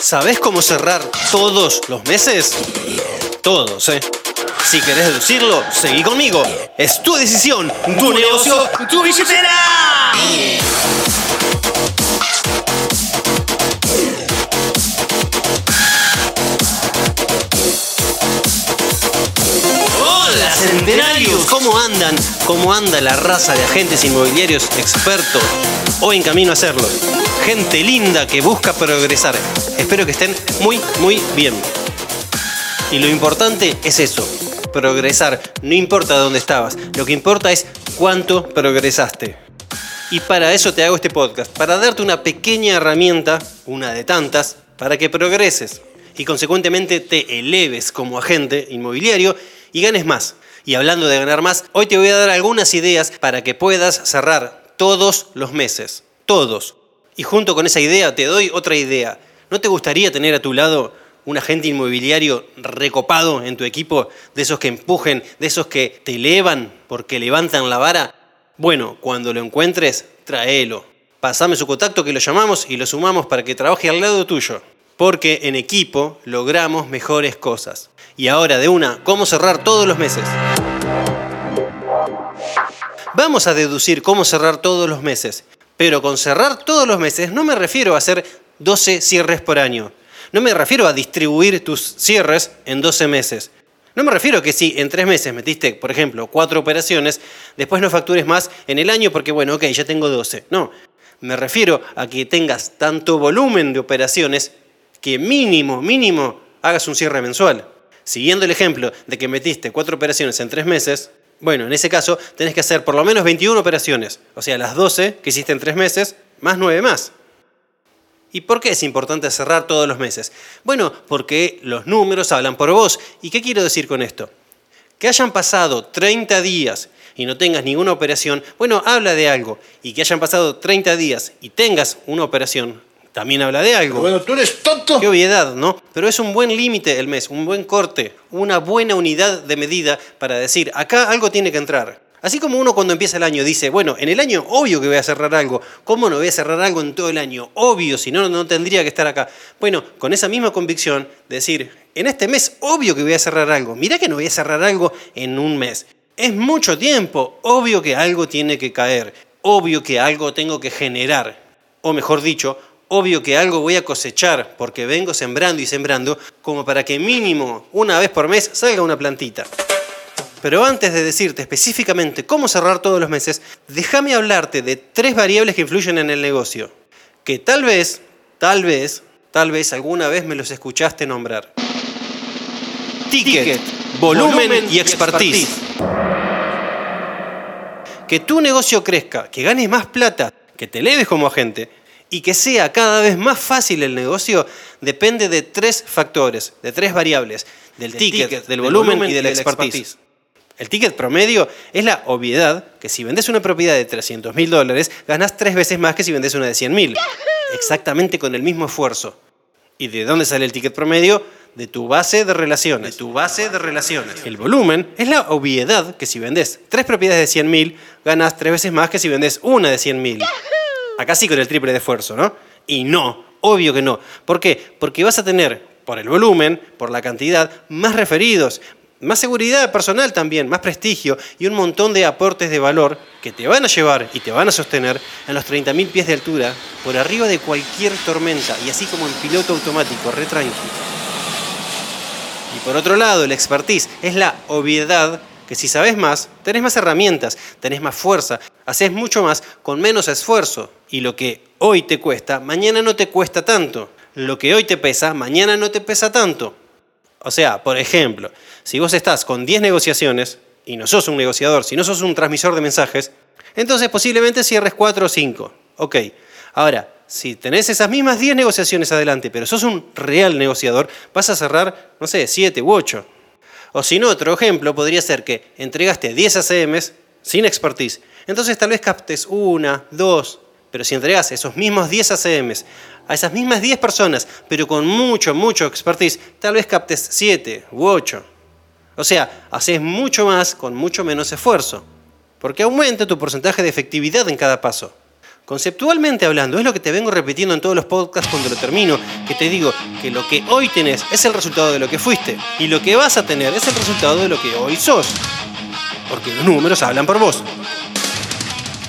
¿Sabés cómo cerrar todos los meses? Todos, ¿eh? Si querés deducirlo, seguí conmigo. Es tu decisión, tu negocio, tu billetera. Andan? ¿Cómo anda la raza de agentes inmobiliarios expertos o en camino a hacerlo? Gente linda que busca progresar. Espero que estén muy, muy bien. Y lo importante es eso, progresar. No importa dónde estabas, lo que importa es cuánto progresaste. Y para eso te hago este podcast, para darte una pequeña herramienta, una de tantas, para que progreses y consecuentemente te eleves como agente inmobiliario y ganes más. Y hablando de ganar más, hoy te voy a dar algunas ideas para que puedas cerrar todos los meses. Todos. Y junto con esa idea te doy otra idea. ¿No te gustaría tener a tu lado un agente inmobiliario recopado en tu equipo, de esos que empujen, de esos que te elevan porque levantan la vara? Bueno, cuando lo encuentres, tráelo. Pasame su contacto que lo llamamos y lo sumamos para que trabaje al lado tuyo. Porque en equipo logramos mejores cosas. Y ahora de una, ¿cómo cerrar todos los meses? Vamos a deducir cómo cerrar todos los meses. Pero con cerrar todos los meses no me refiero a hacer 12 cierres por año. No me refiero a distribuir tus cierres en 12 meses. No me refiero a que si en tres meses metiste, por ejemplo, cuatro operaciones, después no factures más en el año porque, bueno, ok, ya tengo 12. No, me refiero a que tengas tanto volumen de operaciones que mínimo, mínimo, hagas un cierre mensual. Siguiendo el ejemplo de que metiste cuatro operaciones en tres meses, bueno, en ese caso tenés que hacer por lo menos 21 operaciones, o sea, las 12 que hiciste en tres meses, más 9 más. ¿Y por qué es importante cerrar todos los meses? Bueno, porque los números hablan por vos. ¿Y qué quiero decir con esto? Que hayan pasado 30 días y no tengas ninguna operación, bueno, habla de algo. Y que hayan pasado 30 días y tengas una operación, también habla de algo. Bueno, tú eres tonto. Qué obviedad, ¿no? Pero es un buen límite el mes, un buen corte, una buena unidad de medida para decir, acá algo tiene que entrar. Así como uno cuando empieza el año dice, bueno, en el año obvio que voy a cerrar algo, ¿cómo no voy a cerrar algo en todo el año? Obvio, si no, no tendría que estar acá. Bueno, con esa misma convicción, decir, en este mes obvio que voy a cerrar algo, mirá que no voy a cerrar algo en un mes. Es mucho tiempo, obvio que algo tiene que caer, obvio que algo tengo que generar, o mejor dicho, obvio que algo voy a cosechar porque vengo sembrando y sembrando como para que mínimo una vez por mes salga una plantita. Pero antes de decirte específicamente cómo cerrar todos los meses, déjame hablarte de tres variables que influyen en el negocio, que tal vez, tal vez, tal vez alguna vez me los escuchaste nombrar. Ticket, volumen, y expertise. Que tu negocio crezca, que ganes más plata, que te eleves como agente y que sea cada vez más fácil el negocio depende de tres factores, de tres variables, del, ticket, del, volumen, y del, expertise. El ticket promedio es la obviedad que si vendes una propiedad de 300 mil dólares, ganas tres veces más que si vendes una de 100 mil. Exactamente con el mismo esfuerzo. ¿Y de dónde sale el ticket promedio? De tu base de relaciones. De tu base de relaciones. El volumen es la obviedad que si vendes tres propiedades de 100 mil, ganas tres veces más que si vendes una de 100 mil. Acá sí con el triple de esfuerzo, ¿no? Y no, obvio que no. ¿Por qué? Porque vas a tener, por el volumen, por la cantidad, más referidos, más seguridad personal también, más prestigio y un montón de aportes de valor que te van a llevar y te van a sostener en los 30.000 pies de altura por arriba de cualquier tormenta y así como en piloto automático, re tranquilo. Y por otro lado, el expertise es la obviedad que si sabes más, tenés más herramientas, tenés más fuerza, haces mucho más con menos esfuerzo. Y lo que hoy te cuesta, mañana no te cuesta tanto. Lo que hoy te pesa, mañana no te pesa tanto. O sea, por ejemplo, si vos estás con 10 negociaciones y no sos un negociador, si no sos un transmisor de mensajes, entonces posiblemente cierres 4 o 5. Ok. Ahora, si tenés esas mismas 10 negociaciones adelante, pero sos un real negociador, vas a cerrar, no sé, 7 u 8. O si no, otro ejemplo podría ser que entregaste 10 ACMs sin expertise. Entonces tal vez captes una, dos, pero si entregas esos mismos 10 ACMs a esas mismas 10 personas, pero con mucho, mucho expertise, tal vez captes 7 u 8. O sea, haces mucho más con mucho menos esfuerzo, porque aumenta tu porcentaje de efectividad en cada paso. Conceptualmente hablando, es lo que te vengo repitiendo en todos los podcasts cuando lo termino, que te digo que lo que hoy tenés es el resultado de lo que fuiste y lo que vas a tener es el resultado de lo que hoy sos. Porque los números hablan por vos.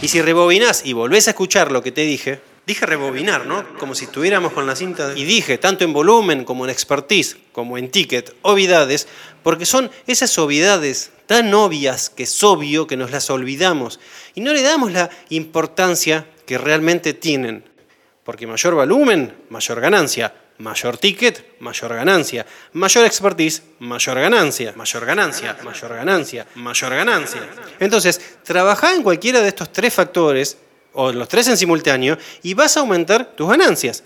Y si rebobinás y volvés a escuchar lo que te dije, dije rebobinar, ¿no? Como si estuviéramos con la cinta. Y dije, tanto en volumen como en expertise, como en ticket, obviedades, porque son esas obviedades tan obvias que es obvio que nos las olvidamos y no le damos la importancia que realmente tienen. Porque mayor volumen, mayor ganancia. Mayor ticket, mayor ganancia. Mayor expertise, mayor ganancia. Mayor ganancia, mayor ganancia, mayor ganancia. Entonces, trabajá en cualquiera de estos tres factores, o los tres en simultáneo, y vas a aumentar tus ganancias.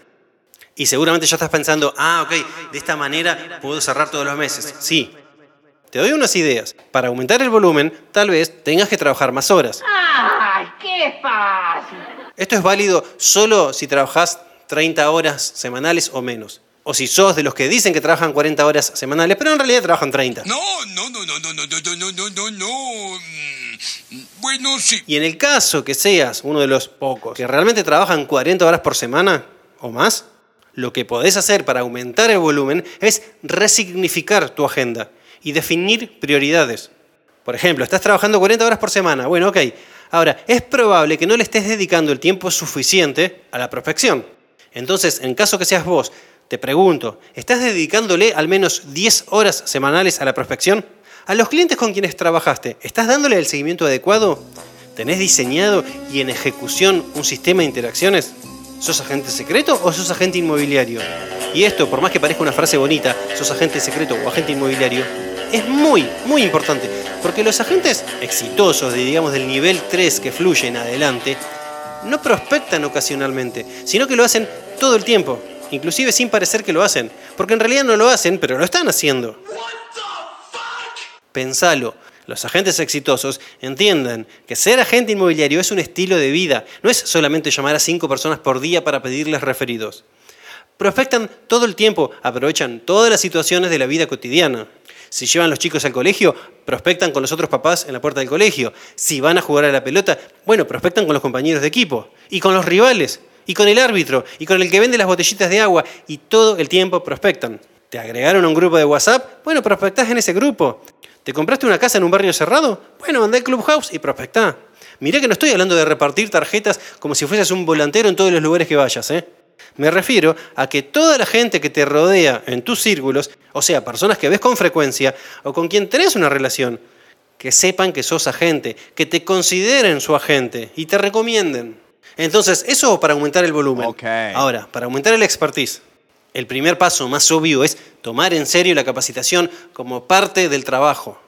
Y seguramente ya estás pensando, ah, ok, de esta manera puedo cerrar todos los meses. Sí. Te doy unas ideas. Para aumentar el volumen, tal vez tengas que trabajar más horas. ¡Ay, qué fácil! Esto es válido solo si trabajas 30 horas semanales o menos. O si sos de los que dicen que trabajan 40 horas semanales, pero en realidad trabajan 30. No, no, no, no, no, no, no, no, no, no, no. Mm, Bueno, sí. Y en el caso que seas uno de los pocos que realmente trabajan 40 horas por semana o más, lo que podés hacer para aumentar el volumen es resignificar tu agenda y definir prioridades. Por ejemplo, estás trabajando 40 horas por semana. Bueno, ok. Ahora, es probable que no le estés dedicando el tiempo suficiente a la prospección. Entonces, en caso que seas vos, te pregunto, ¿estás dedicándole al menos 10 horas semanales a la prospección? ¿A los clientes con quienes trabajaste, estás dándole el seguimiento adecuado? ¿Tenés diseñado y en ejecución un sistema de interacciones? ¿Sos agente secreto o sos agente inmobiliario? Y esto, por más que parezca una frase bonita, sos agente secreto o agente inmobiliario, es muy, muy importante, porque los agentes exitosos, de, digamos del nivel 3 que fluyen adelante, no prospectan ocasionalmente, sino que lo hacen todo el tiempo, inclusive sin parecer que lo hacen, porque en realidad no lo hacen, pero lo están haciendo. Pensalo. Los agentes exitosos entiendan que ser agente inmobiliario es un estilo de vida, no es solamente llamar a cinco personas por día para pedirles referidos. Prospectan todo el tiempo, aprovechan todas las situaciones de la vida cotidiana. Si llevan los chicos al colegio, prospectan con los otros papás en la puerta del colegio. Si van a jugar a la pelota, bueno, prospectan con los compañeros de equipo. Y con los rivales. Y con el árbitro. Y con el que vende las botellitas de agua. Y todo el tiempo prospectan. ¿Te agregaron a un grupo de WhatsApp? Bueno, prospectás en ese grupo. ¿Te compraste una casa en un barrio cerrado? Bueno, andá al Clubhouse y prospectá. Mirá que no estoy hablando de repartir tarjetas como si fueses un volantero en todos los lugares que vayas, ¿eh? Me refiero a que toda la gente que te rodea en tus círculos, o sea, personas que ves con frecuencia o con quien tenés una relación, que sepan que sos agente, que te consideren su agente y te recomienden. Entonces, eso para aumentar el volumen. Ahora, para aumentar el expertise, el primer paso más obvio es tomar en serio la capacitación como parte del trabajo.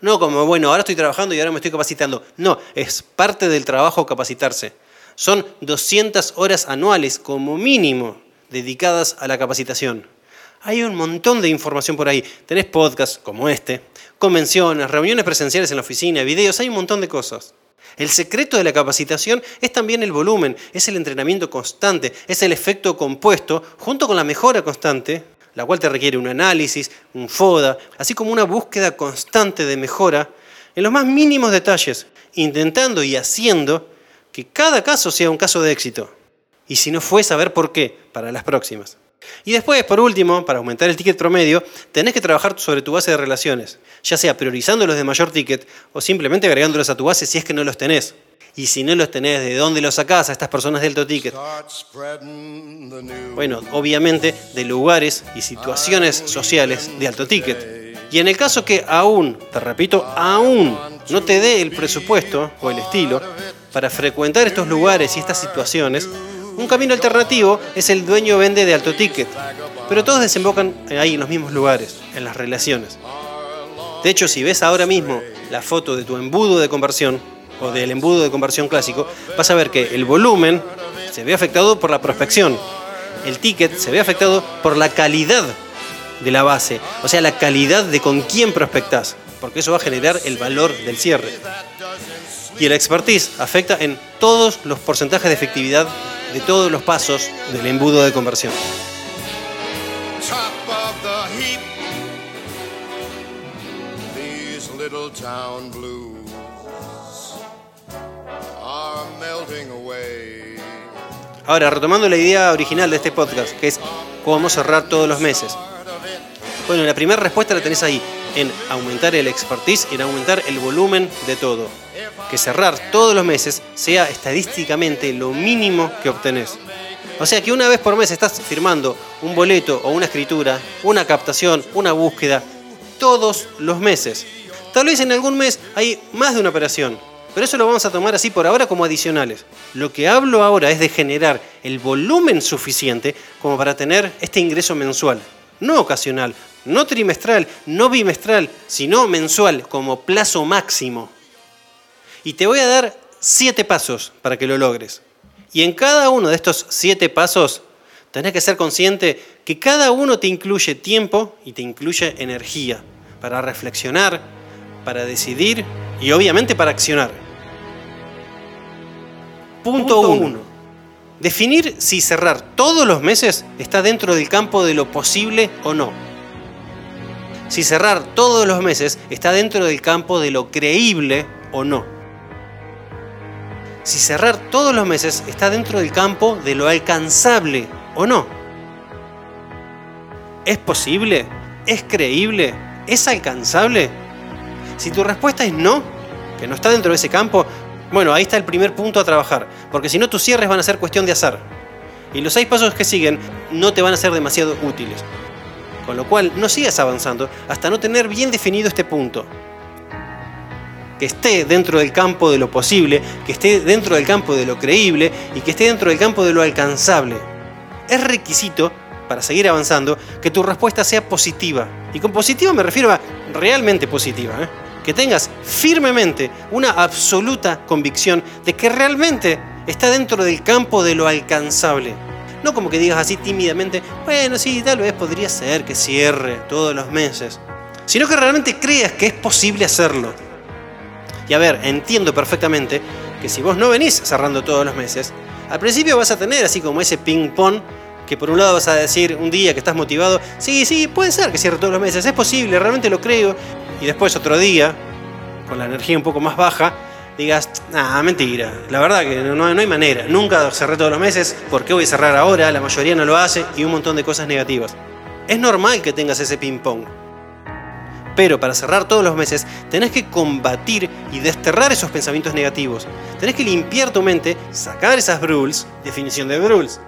No como, bueno, ahora estoy trabajando y ahora me estoy capacitando. No, es parte del trabajo capacitarse. Son 200 horas anuales como mínimo dedicadas a la capacitación. Hay un montón de información por ahí. Tenés podcasts como este, convenciones, reuniones presenciales en la oficina, videos, hay un montón de cosas. El secreto de la capacitación es también el volumen, es el entrenamiento constante, es el efecto compuesto junto con la mejora constante, la cual te requiere un análisis, un FODA, así como una búsqueda constante de mejora en los más mínimos detalles, intentando y haciendo que cada caso sea un caso de éxito. Y si no fue, saber por qué para las próximas. Y después, por último, para aumentar el ticket promedio, tenés que trabajar sobre tu base de relaciones, ya sea priorizando los de mayor ticket o simplemente agregándolos a tu base si es que no los tenés. Y si no los tenés, ¿de dónde los sacás a estas personas de alto ticket? Bueno, obviamente de lugares y situaciones sociales de alto ticket. Y en el caso que aún, te repito, aún no te dé el presupuesto o el estilo para frecuentar estos lugares y estas situaciones, un camino alternativo es el dueño vende de alto ticket. Pero todos desembocan ahí en los mismos lugares, en las relaciones. De hecho, si ves ahora mismo la foto de tu embudo de conversión o del embudo de conversión clásico, vas a ver que el volumen se ve afectado por la prospección. El ticket se ve afectado por la calidad de la base, o sea, la calidad de con quién prospectás, porque eso va a generar el valor del cierre. Y el expertise afecta en todos los porcentajes de efectividad de todos los pasos del embudo de conversión. Ahora, retomando la idea original de este podcast, que es cómo cerrar todos los meses. Bueno, la primera respuesta la tenés ahí, en aumentar el expertise, en aumentar el volumen de todo. Que cerrar todos los meses sea estadísticamente lo mínimo que obtenés. O sea que una vez por mes estás firmando un boleto o una escritura, una captación, una búsqueda, todos los meses. Tal vez en algún mes hay más de una operación, pero eso lo vamos a tomar así por ahora como adicionales. Lo que hablo ahora es de generar el volumen suficiente como para tener este ingreso mensual, no ocasional, no trimestral, no bimestral, sino mensual como plazo máximo. Y te voy a dar siete pasos para que lo logres. Y en cada uno de estos siete pasos tenés que ser consciente que cada uno te incluye tiempo y te incluye energía para reflexionar, para decidir y obviamente para accionar. Punto 1. Definir si cerrar todos los meses está dentro del campo de lo posible o no. Si cerrar todos los meses está dentro del campo de lo creíble o no si cerrar todos los meses está dentro del campo de lo alcanzable o no. ¿Es posible? ¿Es creíble? ¿Es alcanzable? Si tu respuesta es no, que no está dentro de ese campo, bueno, ahí está el primer punto a trabajar, porque si no tus cierres van a ser cuestión de azar. Y los seis pasos que siguen no te van a ser demasiado útiles. Con lo cual, no sigas avanzando hasta no tener bien definido este punto que esté dentro del campo de lo posible, que esté dentro del campo de lo creíble y que esté dentro del campo de lo alcanzable. Es requisito para seguir avanzando que tu respuesta sea positiva. Y con positiva me refiero a realmente positiva. ¿eh? Que tengas firmemente una absoluta convicción de que realmente está dentro del campo de lo alcanzable. No como que digas así tímidamente, bueno, sí, tal vez podría ser que cierre todos los meses. Sino que realmente creas que es posible hacerlo y a ver, entiendo perfectamente que si vos no venís cerrando todos los meses, al principio vas a tener así como ese ping-pong que por un lado vas a decir un día que estás motivado, sí, sí, puede ser que cierre todos los meses, es posible, realmente lo creo, y después otro día, con la energía un poco más baja, digas, ah, mentira, la verdad que no, no hay manera, nunca cerré todos los meses, ¿por qué voy a cerrar ahora? La mayoría no lo hace y un montón de cosas negativas. Es normal que tengas ese ping-pong. Pero para cerrar todos los meses, tenés que combatir y desterrar esos pensamientos negativos. Tenés que limpiar tu mente, sacar esas rules, definición de rules,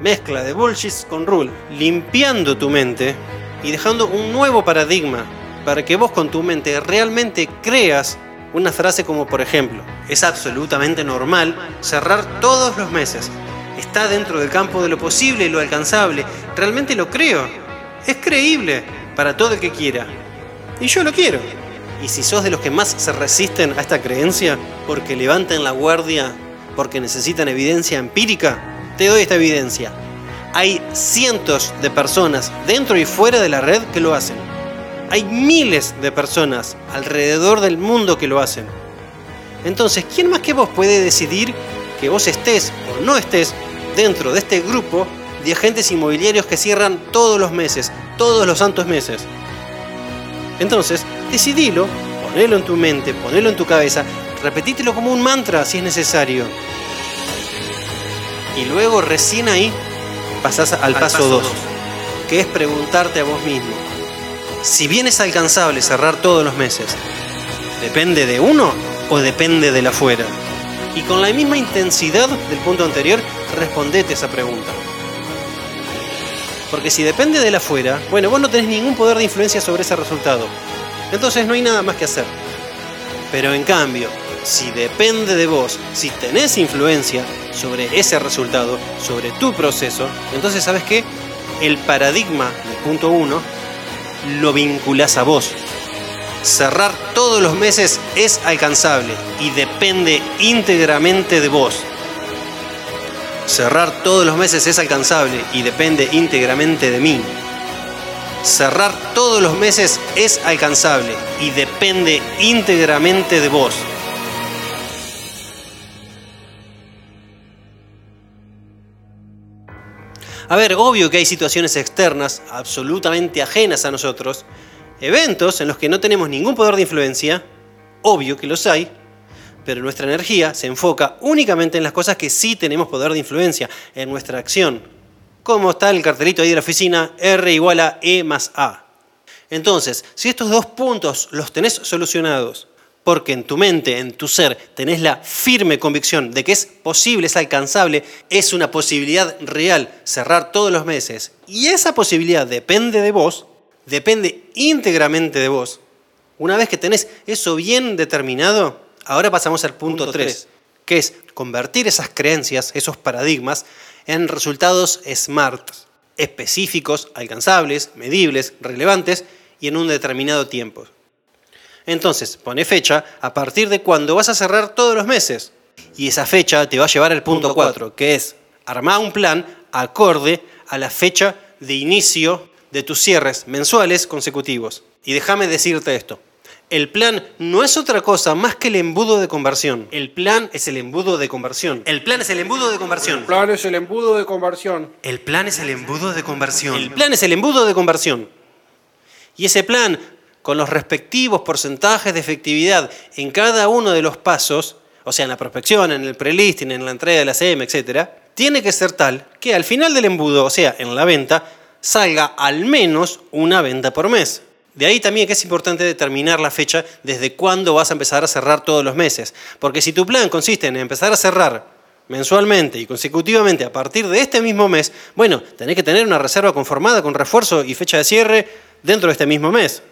mezcla de bullshit con rule, limpiando tu mente y dejando un nuevo paradigma para que vos con tu mente realmente creas una frase como por ejemplo, es absolutamente normal cerrar todos los meses. Está dentro del campo de lo posible y lo alcanzable. Realmente lo creo. Es creíble para todo el que quiera. Y yo lo quiero. Y si sos de los que más se resisten a esta creencia, porque levantan la guardia, porque necesitan evidencia empírica, te doy esta evidencia. Hay cientos de personas dentro y fuera de la red que lo hacen. Hay miles de personas alrededor del mundo que lo hacen. Entonces, ¿quién más que vos puede decidir que vos estés o no estés dentro de este grupo de agentes inmobiliarios que cierran todos los meses, todos los santos meses? Entonces, decidilo, ponelo en tu mente, ponelo en tu cabeza, repetítelo como un mantra si es necesario. Y luego recién ahí pasás al, paso 2, que es preguntarte a vos mismo, si bien es alcanzable cerrar todos los meses, ¿depende de uno o depende de la afuera? Y con la misma intensidad del punto anterior, respondete esa pregunta. Porque si depende de la afuera, bueno, vos no tenés ningún poder de influencia sobre ese resultado. Entonces no hay nada más que hacer. Pero en cambio, si depende de vos, si tenés influencia sobre ese resultado, sobre tu proceso, entonces sabes qué? El paradigma del punto uno lo vinculás a vos. Cerrar todos los meses es alcanzable y depende íntegramente de vos. Cerrar todos los meses es alcanzable y depende íntegramente de mí. Cerrar todos los meses es alcanzable y depende íntegramente de vos. A ver, obvio que hay situaciones externas absolutamente ajenas a nosotros, eventos en los que no tenemos ningún poder de influencia, obvio que los hay, pero nuestra energía se enfoca únicamente en las cosas que sí tenemos poder de influencia, en nuestra acción. Como está el cartelito ahí de la oficina, R igual a E más A. Entonces, si estos dos puntos los tenés solucionados, porque en tu mente, en tu ser, tenés la firme convicción de que es posible, es alcanzable, es una posibilidad real cerrar todos los meses, y esa posibilidad depende de vos, depende íntegramente de vos, una vez que tenés eso bien determinado, ahora pasamos al punto 3, que es convertir esas creencias, esos paradigmas, en resultados SMART, específicos, alcanzables, medibles, relevantes y en un determinado tiempo. Entonces, pone fecha a partir de cuando vas a cerrar todos los meses. Y esa fecha te va a llevar al punto 4, que es armar un plan acorde a la fecha de inicio de tus cierres mensuales consecutivos. Y déjame decirte esto. El plan no es otra cosa más que el embudo de conversión. El plan es el embudo de conversión. El plan es el embudo de conversión. plan es el embudo de conversión. El plan es el embudo de conversión. El plan es el embudo de conversión. Y ese plan, con los respectivos porcentajes de efectividad en cada uno de los pasos, o sea, en la prospección, en el prelisting, en la entrega de la CM, etc., tiene que ser tal que al final del embudo, o sea, en la venta, salga al menos una venta por mes. De ahí también que es importante determinar la fecha desde cuándo vas a empezar a cerrar todos los meses. Porque si tu plan consiste en empezar a cerrar mensualmente y consecutivamente a partir de este mismo mes, bueno, tenés que tener una reserva conformada con refuerzo y fecha de cierre dentro de este mismo mes.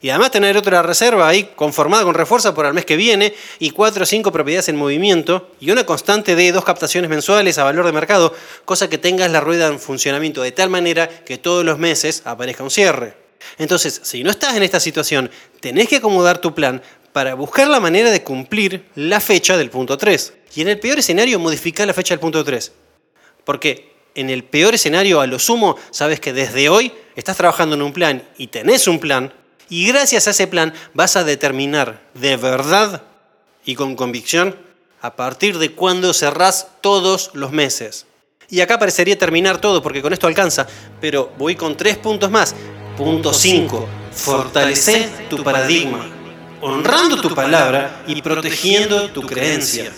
Y además tener otra reserva ahí conformada con refuerzo para el mes que viene y cuatro o cinco propiedades en movimiento y una constante de dos captaciones mensuales a valor de mercado, cosa que tengas la rueda en funcionamiento de tal manera que todos los meses aparezca un cierre. Entonces, si no estás en esta situación, tenés que acomodar tu plan para buscar la manera de cumplir la fecha del punto 3. Y en el peor escenario, modificar la fecha del punto 3. Porque en el peor escenario, a lo sumo, sabes que desde hoy estás trabajando en un plan y tenés un plan, y gracias a ese plan vas a determinar de verdad y con convicción a partir de cuándo cerrás todos los meses. Y acá parecería terminar todo porque con esto alcanza, pero voy con tres puntos más. Punto 5. Fortalece tu paradigma, honrando tu palabra y protegiendo tu creencia.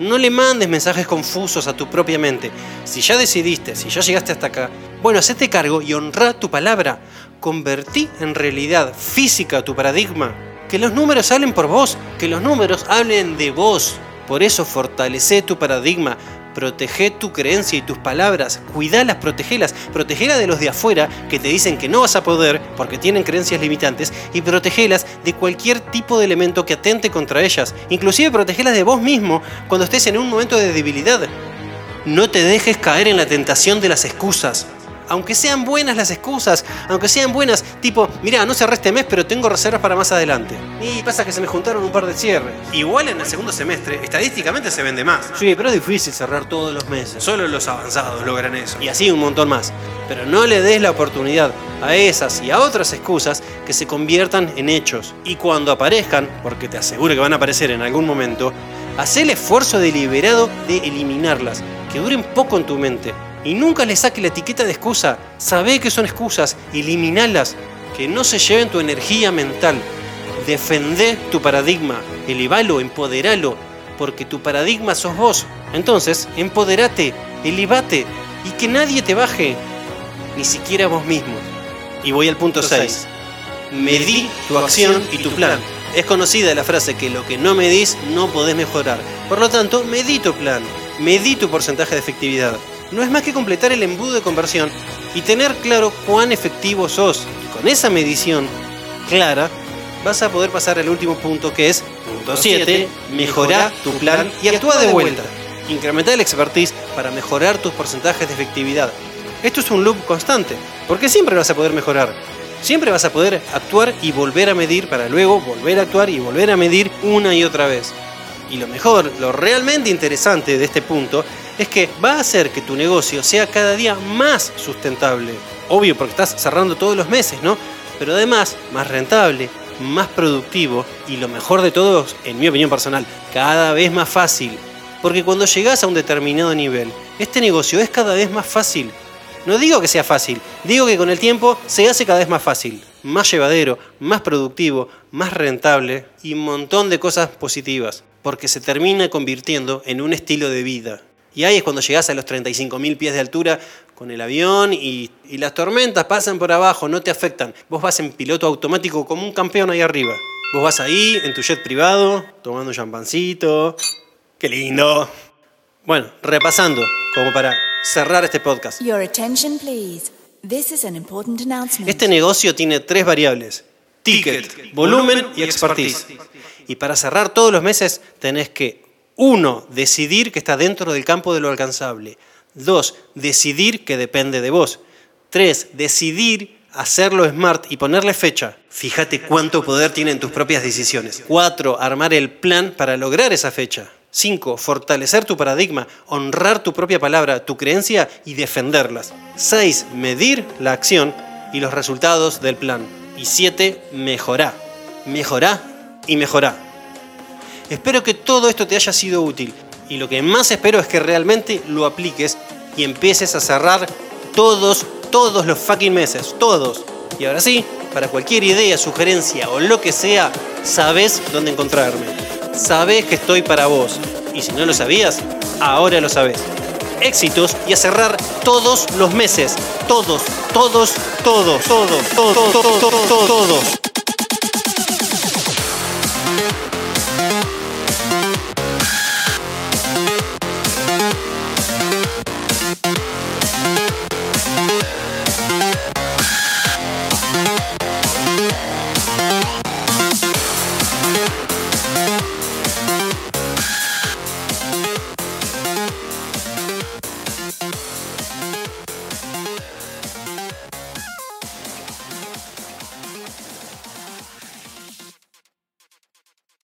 No le mandes mensajes confusos a tu propia mente. Si ya decidiste, si ya llegaste hasta acá, bueno, hacete cargo y honra tu palabra. Convertí en realidad física tu paradigma. Que los números hablen por vos, que los números hablen de vos. Por eso fortalece tu paradigma, Protege tu creencia y tus palabras, cuidalas, protegelas, protegelas de los de afuera que te dicen que no vas a poder porque tienen creencias limitantes y protegelas de cualquier tipo de elemento que atente contra ellas, inclusive protegelas de vos mismo cuando estés en un momento de debilidad. No te dejes caer en la tentación de las excusas aunque sean buenas las excusas, aunque sean buenas, tipo, mira, no cerré este mes, pero tengo reservas para más adelante. Y pasa que se me juntaron un par de cierres. Igual en el segundo semestre, estadísticamente se vende más. Sí, pero es difícil cerrar todos los meses. Solo los avanzados logran eso. Y así un montón más. Pero no le des la oportunidad a esas y a otras excusas que se conviertan en hechos. Y cuando aparezcan, porque te aseguro que van a aparecer en algún momento, haz el esfuerzo deliberado de eliminarlas, que duren poco en tu mente y nunca le saque la etiqueta de excusa. Sabe que son excusas, eliminalas, que no se lleven tu energía mental. Defende tu paradigma, elevalo, empoderalo, porque tu paradigma sos vos. Entonces, empoderate, elevate y que nadie te baje, ni siquiera vos mismo. Y voy al punto 6. Medí tu acción y tu plan. Es conocida la frase que lo que no medís no podés mejorar. Por lo tanto, medí tu plan, medí tu porcentaje de efectividad no es más que completar el embudo de conversión y tener claro cuán efectivo sos. con esa medición clara vas a poder pasar al último punto que es punto 7, mejorar tu plan y actúa de vuelta. Incrementar el expertise para mejorar tus porcentajes de efectividad. Esto es un loop constante, porque siempre vas a poder mejorar. Siempre vas a poder actuar y volver a medir para luego volver a actuar y volver a medir una y otra vez. Y lo mejor, lo realmente interesante de este punto es que va a hacer que tu negocio sea cada día más sustentable. Obvio, porque estás cerrando todos los meses, ¿no? Pero además, más rentable, más productivo y lo mejor de todo, en mi opinión personal, cada vez más fácil. Porque cuando llegas a un determinado nivel, este negocio es cada vez más fácil. No digo que sea fácil, digo que con el tiempo se hace cada vez más fácil, más llevadero, más productivo, más rentable y un montón de cosas positivas. porque se termina convirtiendo en un estilo de vida. Y ahí es cuando llegás a los 35.000 pies de altura con el avión y, y las tormentas pasan por abajo, no te afectan. Vos vas en piloto automático como un campeón ahí arriba. Vos vas ahí en tu jet privado, tomando un champancito. ¡Qué lindo! Bueno, repasando, como para cerrar este podcast. Your attention, please. This is an important announcement. Este negocio tiene tres variables. Ticket, volumen y expertise. Y para cerrar todos los meses tenés que, uno, decidir que está dentro del campo de lo alcanzable. Dos, decidir que depende de vos. Tres, decidir hacerlo smart y ponerle fecha. Fíjate cuánto poder tienen tus propias decisiones. Cuatro, armar el plan para lograr esa fecha. Cinco, fortalecer tu paradigma, honrar tu propia palabra, tu creencia y defenderlas. Seis, medir la acción y los resultados del plan. Y siete, mejorar. Mejorá y mejorá. Espero que todo esto te haya sido útil y lo que más espero es que realmente lo apliques y empieces a cerrar todos, todos los fucking meses, todos. Y ahora sí, para cualquier idea, sugerencia o lo que sea, sabes dónde encontrarme. Sabes que estoy para vos. Y si no lo sabías, ahora lo sabes. Éxitos y a cerrar todos los meses. Todos, todos, todos, todos, todos, todos, todos. todos.